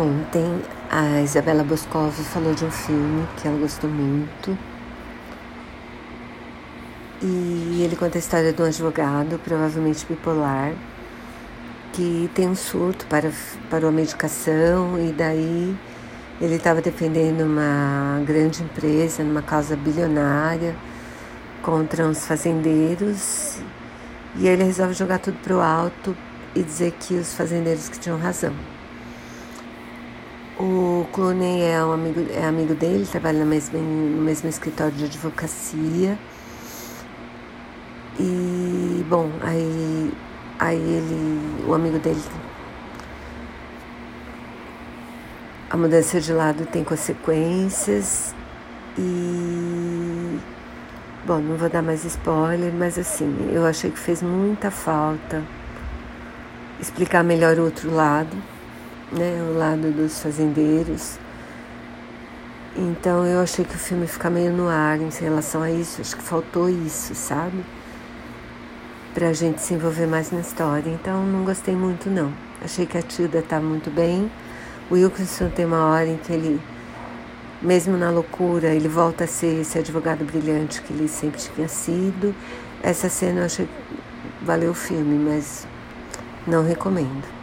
Ontem a Isabela Boscov falou de um filme que ela gostou muito. E ele conta a história de um advogado, provavelmente bipolar, que tem um surto para, para uma medicação e daí ele estava defendendo uma grande empresa, numa causa bilionária, contra uns fazendeiros. E ele resolve jogar tudo para o alto e dizer que os fazendeiros que tinham razão. Clooney é, um amigo, é amigo dele, trabalha no mesmo, no mesmo escritório de advocacia. E, bom, aí, aí ele, o amigo dele, a mudança de lado tem consequências e, bom, não vou dar mais spoiler, mas assim, eu achei que fez muita falta explicar melhor o outro lado né, o lado dos fazendeiros. Então eu achei que o filme fica meio no ar em relação a isso, acho que faltou isso, sabe? Pra gente se envolver mais na história. Então não gostei muito não. Achei que a Tilda tá muito bem. O Wilkinson tem uma hora em que ele, mesmo na loucura, ele volta a ser esse advogado brilhante que ele sempre tinha sido. Essa cena eu achei valeu o filme, mas não recomendo.